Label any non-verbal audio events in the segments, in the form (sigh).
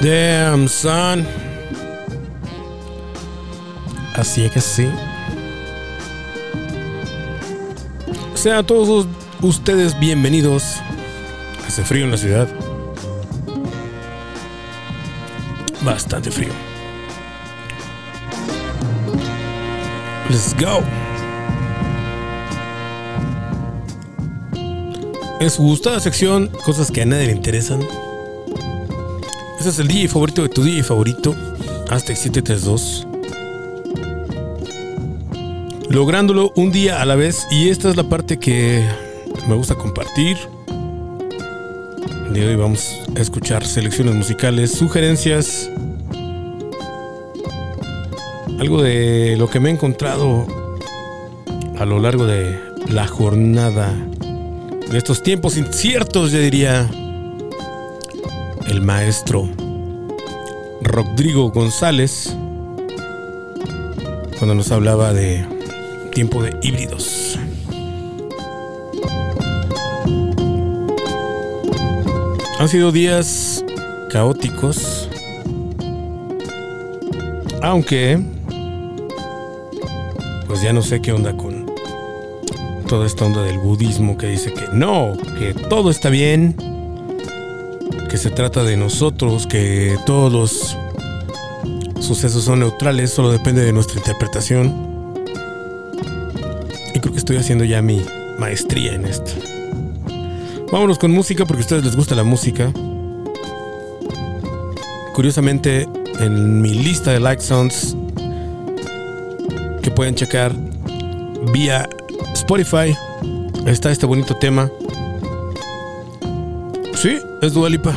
Damn, son. Así es que sí. Sean todos ustedes bienvenidos. Hace frío en la ciudad. Bastante frío. Let's go. En su gustada sección, cosas que a nadie le interesan. Este es el DJ favorito de tu DJ favorito. Hasta 732. Lográndolo un día a la vez. Y esta es la parte que me gusta compartir. De hoy vamos a escuchar selecciones musicales, sugerencias. Algo de lo que me he encontrado a lo largo de la jornada de estos tiempos inciertos, yo diría el maestro Rodrigo González cuando nos hablaba de tiempo de híbridos. Han sido días caóticos, aunque pues ya no sé qué onda con toda esta onda del budismo que dice que no, que todo está bien, se trata de nosotros, que todos los sucesos son neutrales, solo depende de nuestra interpretación. Y creo que estoy haciendo ya mi maestría en esto. Vámonos con música porque a ustedes les gusta la música. Curiosamente, en mi lista de like songs que pueden checar vía Spotify está este bonito tema Sí, es Dualipa.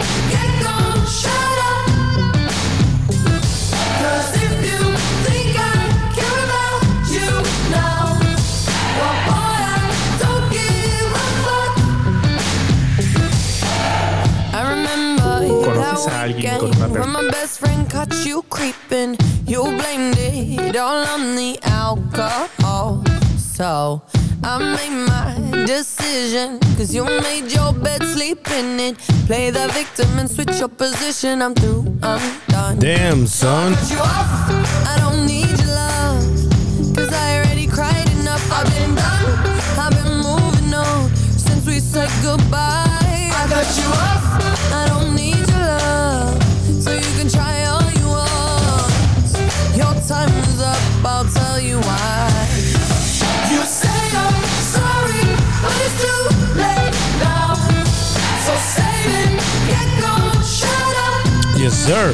¿Conoces a alguien con una when my best friend caught you creeping. You blamed it all on the alcohol. So I made my decision. Cause you made your bed, sleep in it. Play the victim and switch your position. I'm through, I'm done. Damn, son. Cut you off. I don't need your love. Cause I already cried enough. I've been done. I've been moving on since we said goodbye. I cut you off. I don't try all you want. Your time is up. I'll tell you why. You say you're sorry, but it's too late now. So save it, get gone, shut up. Yes, sir.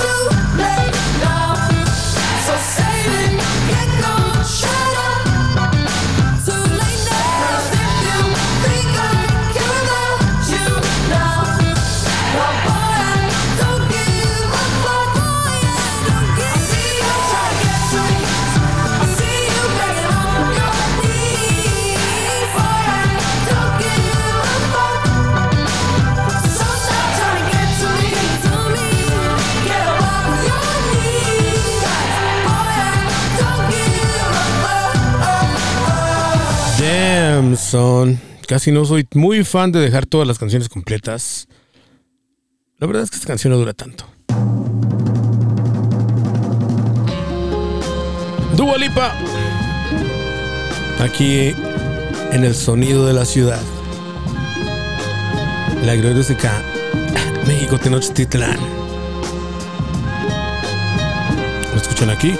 too late Casi no soy muy fan de dejar todas las canciones completas. La verdad es que esta canción no dura tanto. Dua. Aquí en el sonido de la ciudad. La gloriosa México Tenochtitlán. ¿Lo escuchan aquí?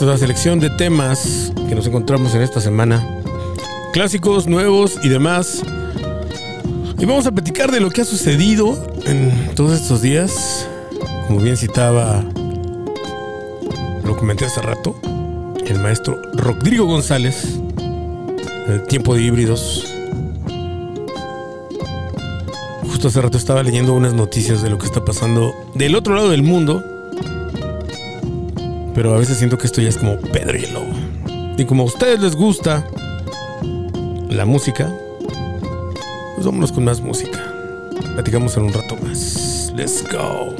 La selección de temas que nos encontramos en esta semana. Clásicos, nuevos y demás. Y vamos a platicar de lo que ha sucedido en todos estos días. Como bien citaba, lo comenté hace rato, el maestro Rodrigo González, el tiempo de híbridos. Justo hace rato estaba leyendo unas noticias de lo que está pasando del otro lado del mundo. Pero a veces siento que esto ya es como Lobo. Y como a ustedes les gusta la música, pues vámonos con más música. Platicamos en un rato más. Let's go.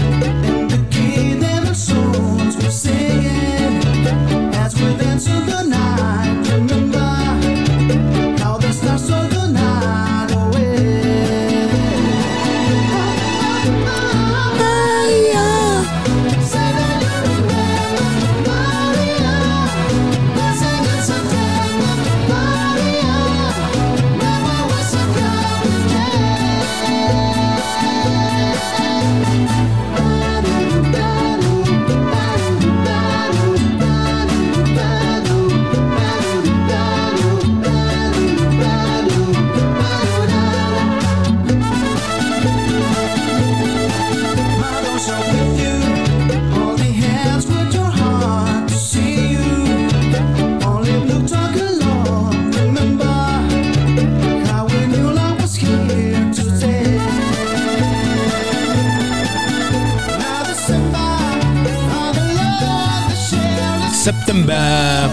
September.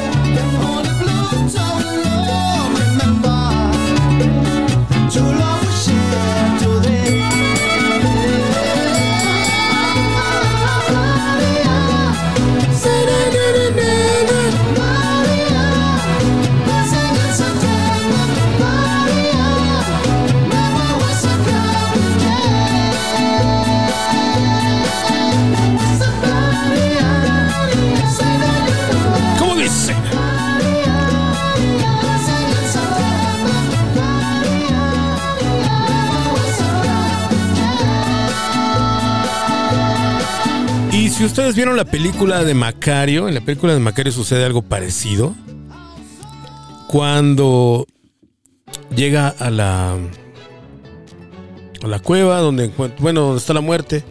Ustedes vieron la película de Macario, en la película de Macario sucede algo parecido. Cuando llega a la a la cueva donde bueno, donde está la muerte.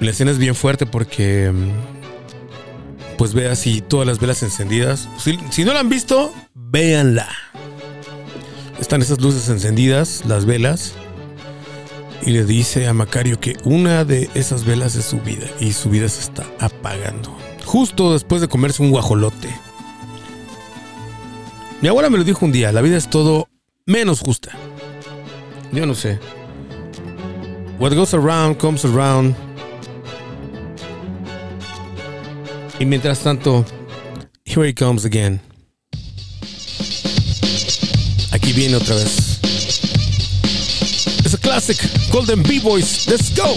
La escena es bien fuerte porque mm, pues ve así todas las velas encendidas. Si, si no la han visto, véanla. Están esas luces encendidas, las velas. Y le dice a Macario que una de esas velas es su vida y su vida se está apagando. Justo después de comerse un guajolote. Mi abuela me lo dijo un día, la vida es todo menos justa. Yo no sé. What goes around comes around. Y mientras tanto, here he comes again. Aquí viene otra vez. Es a classic, Golden B-Boys. Let's go.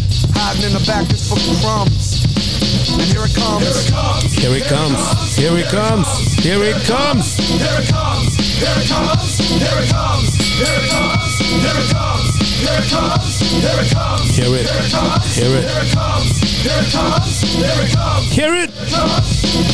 Hiding in the back is for crumbs. And here it comes. Here it comes. Here it comes. Here it comes. Here it comes, here it comes, here it comes, here it comes, here it comes, here it comes, here it comes, Hear it. Hear it. here it comes, here it comes, here it comes, Hear it.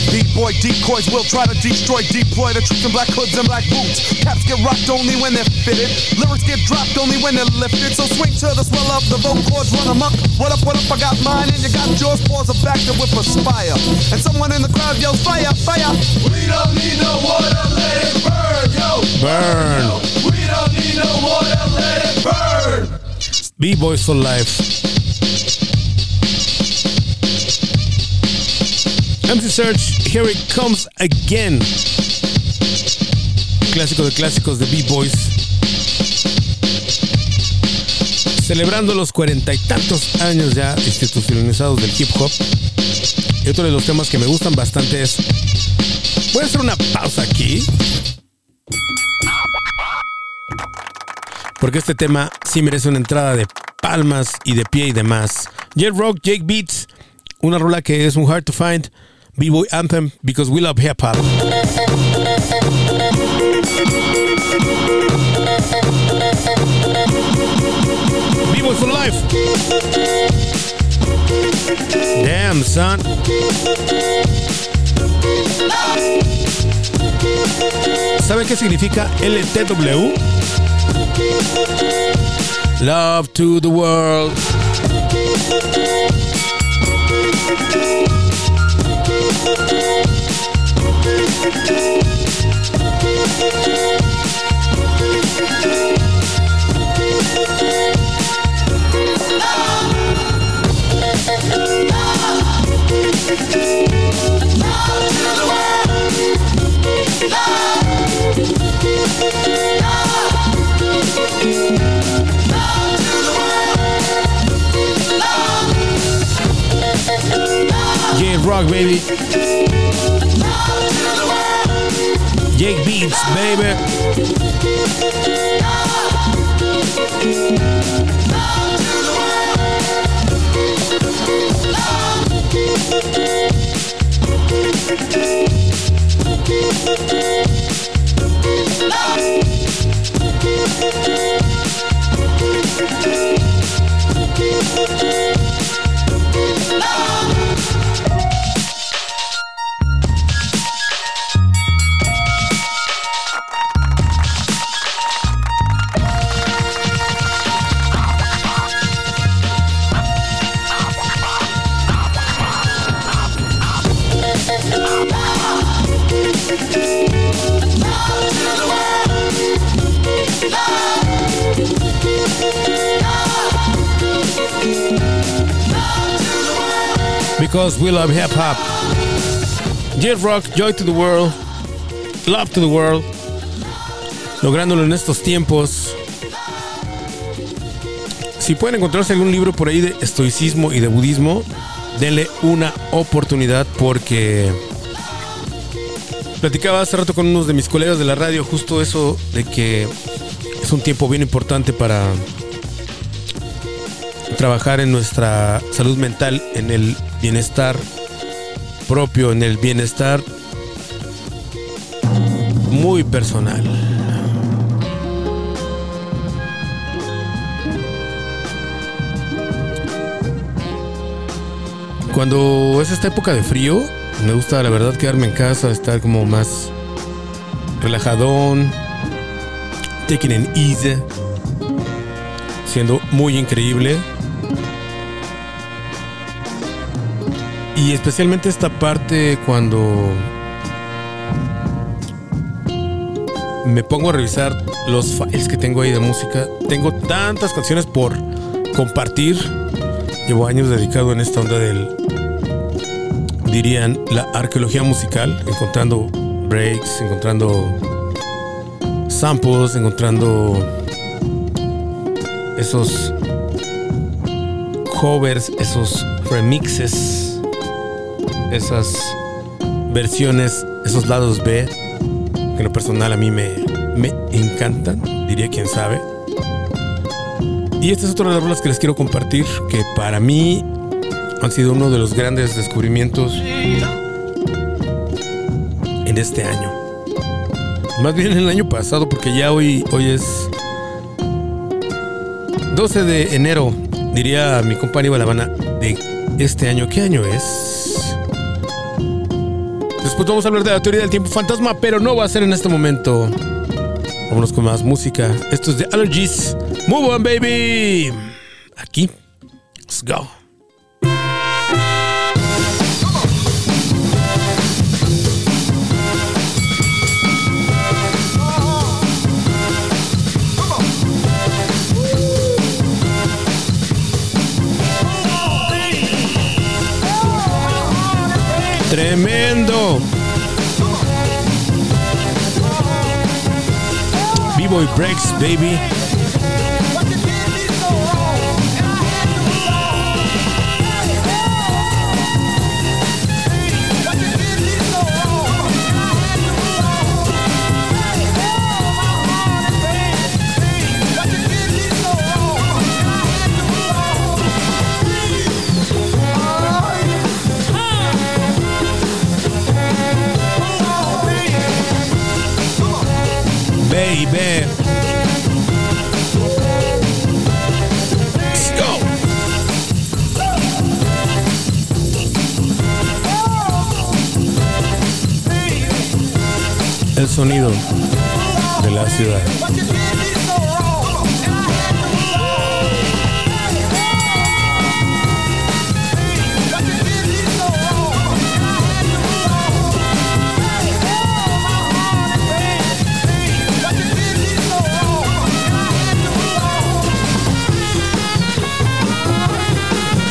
D-boy decoys will try to destroy, deploy the troops in black hoods and black boots. Caps get rocked only when they're fitted. Lyrics get dropped only when they're lifted. So swing to the swell of the vocal cords, run amok. What up, what up, I got mine and you got yours. Pause a back to whip aspire. And someone in the crowd yells, fire, fire. We don't need no water, let it burn, yo. Burn. We don't B-Boys for Life. MC Search, Here It Comes Again. Clásico de clásicos de B-Boys. Celebrando los cuarenta y tantos años ya institucionalizados del hip hop. Y otro de los temas que me gustan bastante es. Voy hacer una pausa aquí. Porque este tema sí merece una entrada de palmas y de pie y demás. Jet Rock, Jake Beats, una rola que es un hard to find B-Boy Anthem because we love hip hop. B-Boy for life. Damn, son. ¿Sabe qué significa LTW? Love to the world. Yeah, baby. Jake Beats, baby. Because we love hip hop. Jet Rock, Joy to the World, Love to the World. Lográndolo en estos tiempos. Si pueden encontrarse algún libro por ahí de estoicismo y de budismo, denle una oportunidad porque platicaba hace rato con unos de mis colegas de la radio justo eso de que es un tiempo bien importante para trabajar en nuestra salud mental, en el bienestar propio, en el bienestar muy personal. Cuando es esta época de frío, me gusta la verdad quedarme en casa, estar como más relajadón, taking it easy, siendo muy increíble. Y especialmente esta parte cuando me pongo a revisar los files que tengo ahí de música. Tengo tantas canciones por compartir, llevo años dedicado en esta onda del, dirían, la arqueología musical, encontrando breaks, encontrando samples, encontrando esos covers, esos remixes, esas versiones, esos lados B, que en lo personal a mí me, me encantan, diría quien sabe. Y esta es otra de las rolas que les quiero compartir, que para mí han sido uno de los grandes descubrimientos en este año. Más bien en el año pasado, porque ya hoy, hoy es 12 de enero, diría mi compañero La Habana, de este año. ¿Qué año es? Después vamos a hablar de la teoría del tiempo fantasma, pero no va a ser en este momento. Vámonos con más música. Esto es de Allergies. Move on, baby. Aquí. Let's go. Tremendo. B-Boy Breaks, baby. El sonido de la ciudad.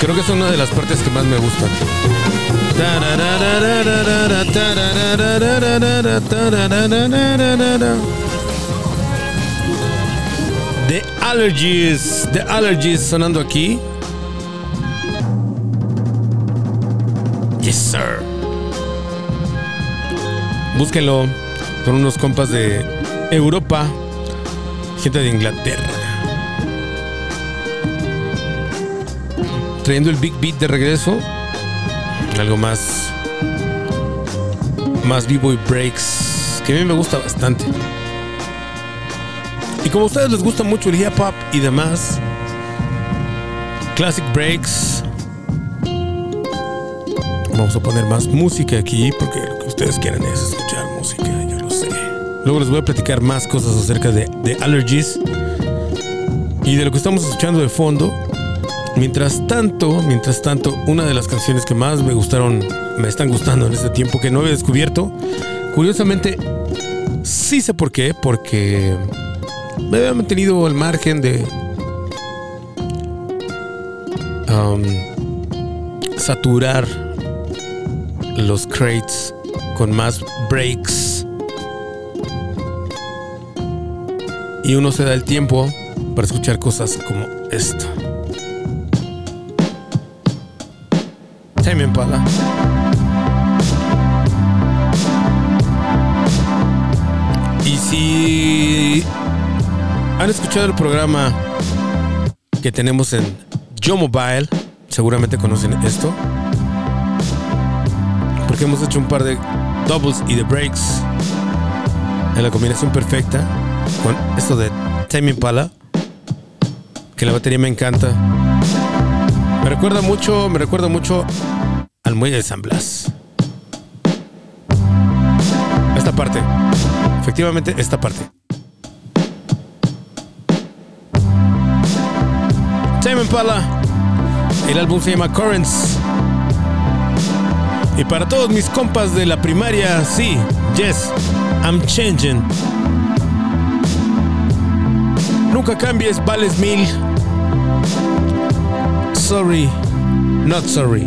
Creo que es una de las partes que más me gustan. The Allergies, The Allergies sonando aquí. Yes, sir. Búsquenlo. Son unos compas de Europa, gente de Inglaterra. Trayendo el Big Beat de regreso. Algo más. Más B-Boy Breaks. Que a mí me gusta bastante. Y como a ustedes les gusta mucho el hip hop y demás. Classic Breaks. Vamos a poner más música aquí porque lo que ustedes quieren es escuchar música, yo lo sé. Luego les voy a platicar más cosas acerca de, de Allergies y de lo que estamos escuchando de fondo. Mientras tanto, mientras tanto, una de las canciones que más me gustaron, me están gustando en este tiempo que no había descubierto, curiosamente, sí sé por qué, porque me había mantenido al margen de um, saturar los crates con más breaks y uno se da el tiempo para escuchar cosas como esta. Si han escuchado el programa que tenemos en Yo Mobile, seguramente conocen esto. Porque hemos hecho un par de doubles y de breaks en la combinación perfecta con esto de Tame Impala, que la batería me encanta. Me recuerda mucho, me recuerda mucho al muelle de San Blas. Esta parte. Efectivamente, esta parte. Tame Impala. El álbum se llama Currents. Y para todos mis compas de la primaria, sí, yes, I'm changing. Nunca cambies, vales mil. Sorry, Not Sorry.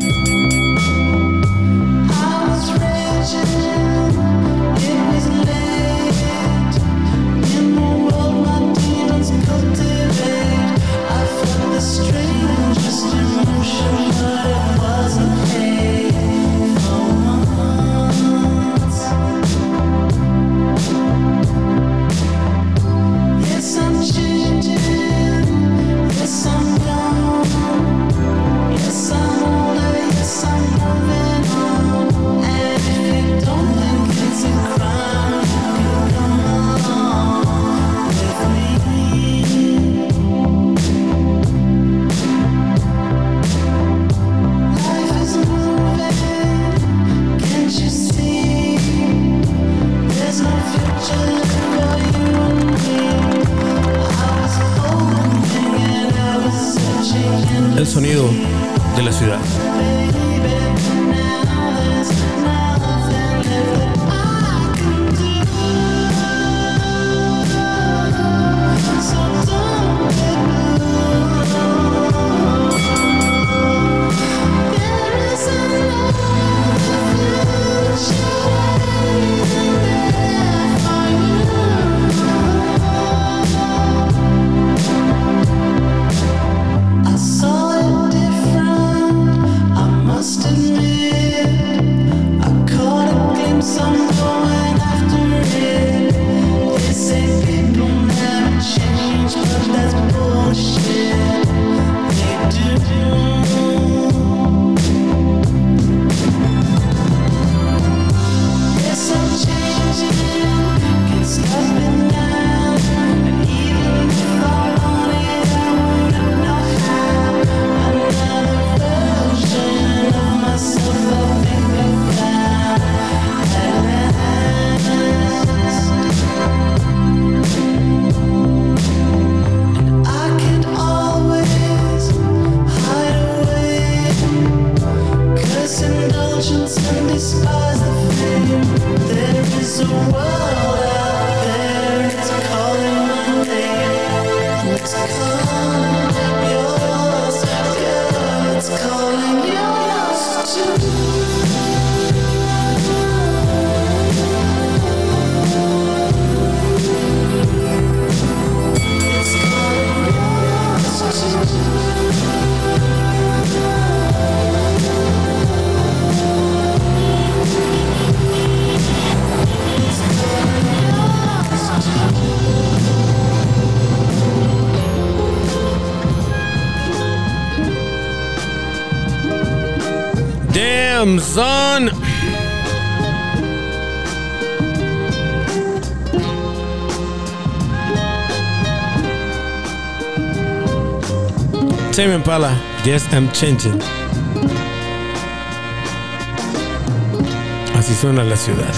Impala, Yes, I'm Changing. Así suena la ciudad.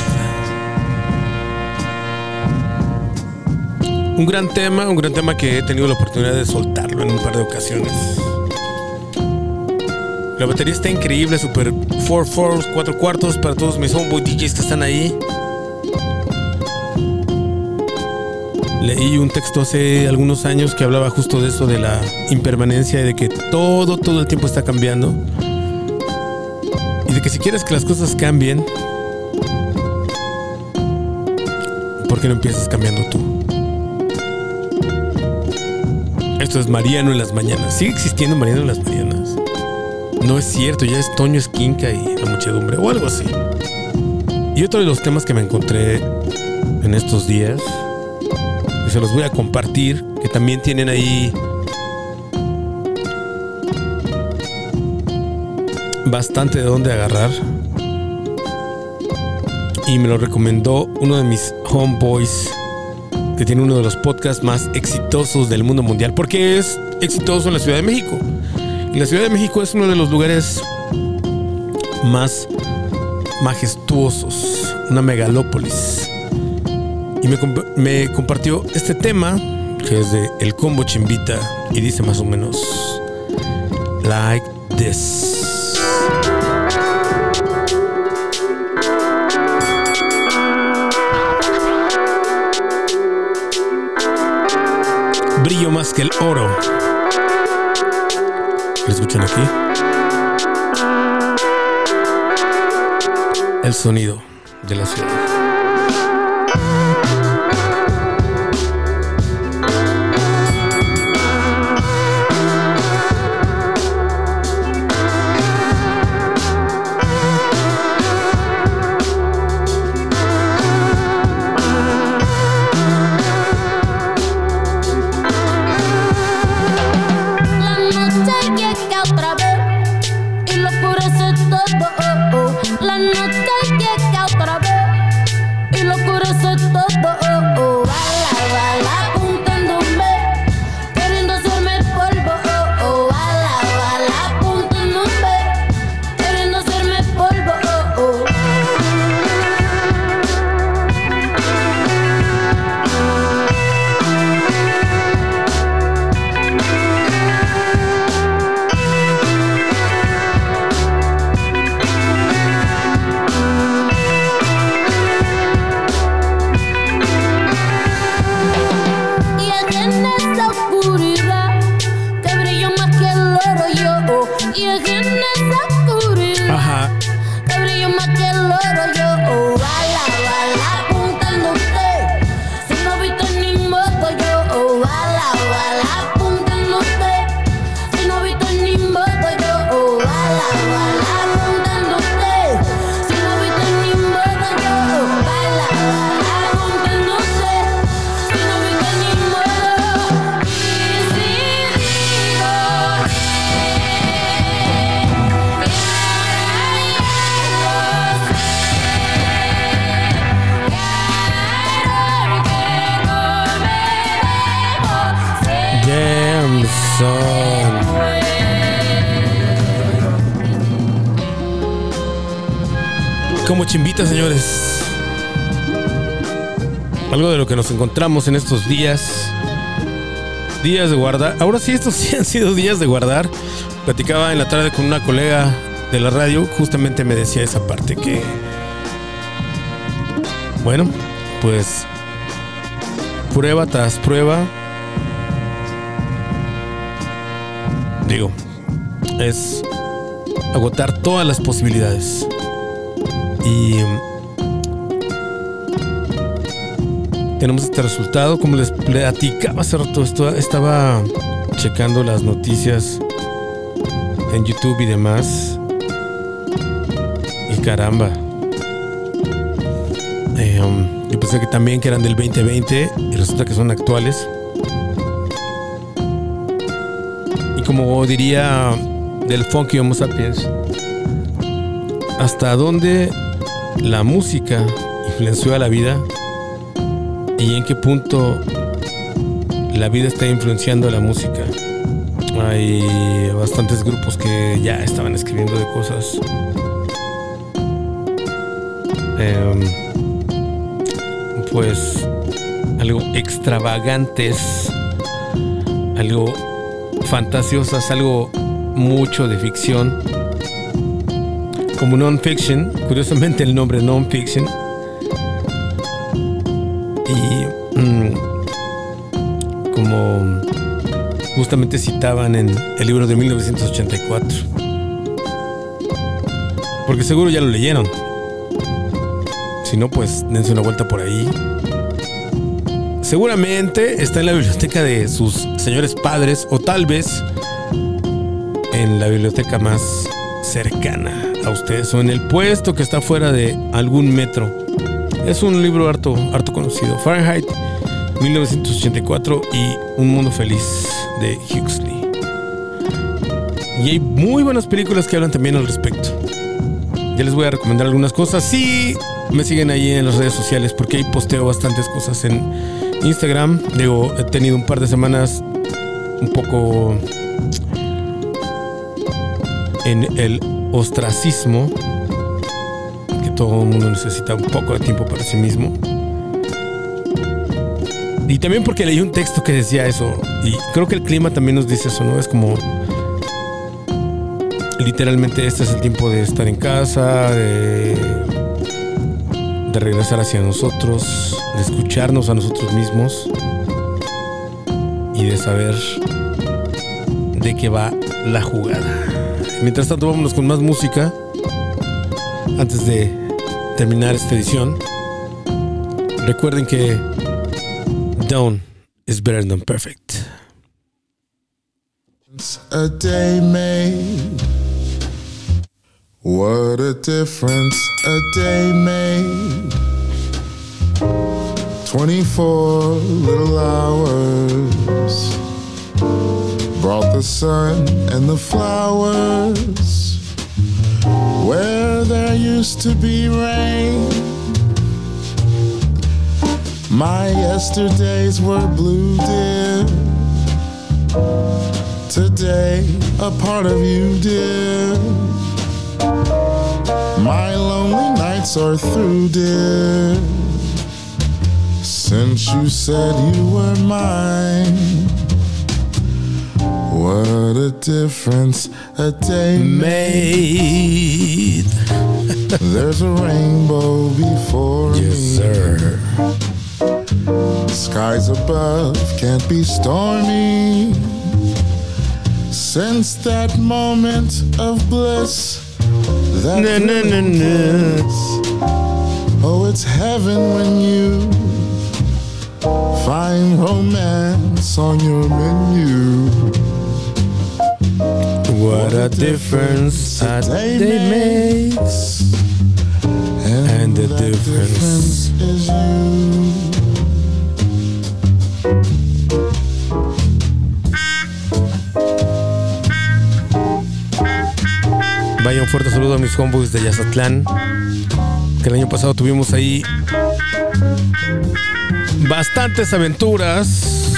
Un gran tema, un gran tema que he tenido la oportunidad de soltarlo en un par de ocasiones. La batería está increíble, super 4 fours, 4 cuartos para todos mis homeboy DJs que están ahí. Leí un texto hace algunos años que hablaba justo de eso, de la impermanencia y de que todo, todo el tiempo está cambiando. Y de que si quieres que las cosas cambien, ¿por qué no empiezas cambiando tú? Esto es Mariano en las mañanas. ¿Sigue existiendo Mariano en las mañanas? No es cierto, ya es Toño Esquinca y la muchedumbre o algo así. Y otro de los temas que me encontré en estos días, se los voy a compartir, que también tienen ahí bastante de dónde agarrar. Y me lo recomendó uno de mis homeboys, que tiene uno de los podcasts más exitosos del mundo mundial, porque es exitoso en la Ciudad de México. Y la Ciudad de México es uno de los lugares más majestuosos, una megalópolis y me, me compartió este tema que es de El Combo Chimbita y dice más o menos like this. Brillo más que el oro. ¿Lo escuchan aquí? El sonido de la ciudad. the chimbita, señores. Algo de lo que nos encontramos en estos días. Días de guardar. Ahora sí, estos (laughs) sí han sido días de guardar. Platicaba en la tarde con una colega de la radio. Justamente me decía esa parte que. Bueno, pues. Prueba tras prueba. Digo, es agotar todas las posibilidades. Y mm, tenemos este resultado. Como les platicaba hace rato, estaba checando las noticias en YouTube y demás. Y caramba. Um, yo pensé que también que eran del 2020 y resulta que son actuales. Y como diría del funky Homo sapiens, hasta dónde la música influenció a la vida y en qué punto la vida está influenciando a la música. Hay bastantes grupos que ya estaban escribiendo de cosas em, pues algo extravagantes, algo fantasiosas, algo mucho de ficción. Como non-fiction, curiosamente el nombre non-fiction. Y mm, como justamente citaban en el libro de 1984. Porque seguro ya lo leyeron. Si no, pues dense una vuelta por ahí. Seguramente está en la biblioteca de sus señores padres o tal vez en la biblioteca más cercana a ustedes o en el puesto que está fuera de algún metro. Es un libro harto, harto conocido. Fahrenheit 1984 y Un Mundo Feliz de Huxley. Y hay muy buenas películas que hablan también al respecto. Ya les voy a recomendar algunas cosas. Sí, me siguen ahí en las redes sociales porque ahí posteo bastantes cosas en Instagram. Digo, he tenido un par de semanas un poco en el ostracismo, que todo el mundo necesita un poco de tiempo para sí mismo. Y también porque leí un texto que decía eso. Y creo que el clima también nos dice eso, ¿no? Es como literalmente este es el tiempo de estar en casa, de, de regresar hacia nosotros, de escucharnos a nosotros mismos y de saber de qué va la jugada. Mientras tanto, vámonos con más música antes de terminar esta edición. Recuerden que done is better than perfect. a day made. What a difference a day made. 24 little hours brought the sun and the flowers where there used to be rain. My yesterdays were blue, dear. Today, a part of you, dear. My lonely nights are through, dear. Since you said you were mine. What a difference a day Made. (laughs) There's a rainbow before Yes, me. sir. Skies above can't be stormy. Since that moment of bliss, that Na, na, na, na. Oh, it's heaven when you find romance on your menu. What a difference a day makes. And the difference. is you. Vaya un fuerte saludo a mis homeboys de Yazatlán. Que el año pasado tuvimos ahí bastantes aventuras.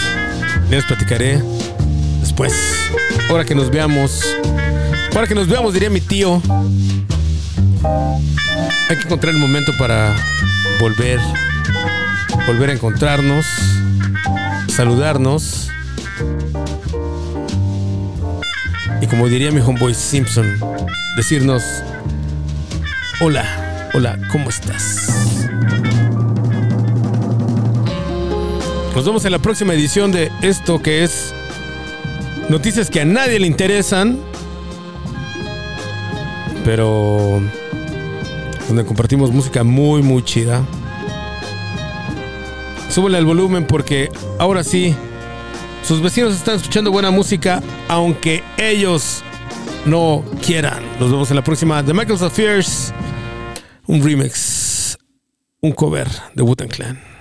Les platicaré después. Ahora que nos veamos. Ahora que nos veamos, diría mi tío. Hay que encontrar el momento para volver. Volver a encontrarnos. Saludarnos. Y como diría mi homeboy Simpson, decirnos, hola, hola, ¿cómo estás? Nos vemos en la próxima edición de esto que es noticias que a nadie le interesan, pero donde compartimos música muy, muy chida. Súbele al volumen porque ahora sí, sus vecinos están escuchando buena música, aunque ellos no quieran. Nos vemos en la próxima de Michael's Affairs. Un remix, un cover de Wu-Tang Clan.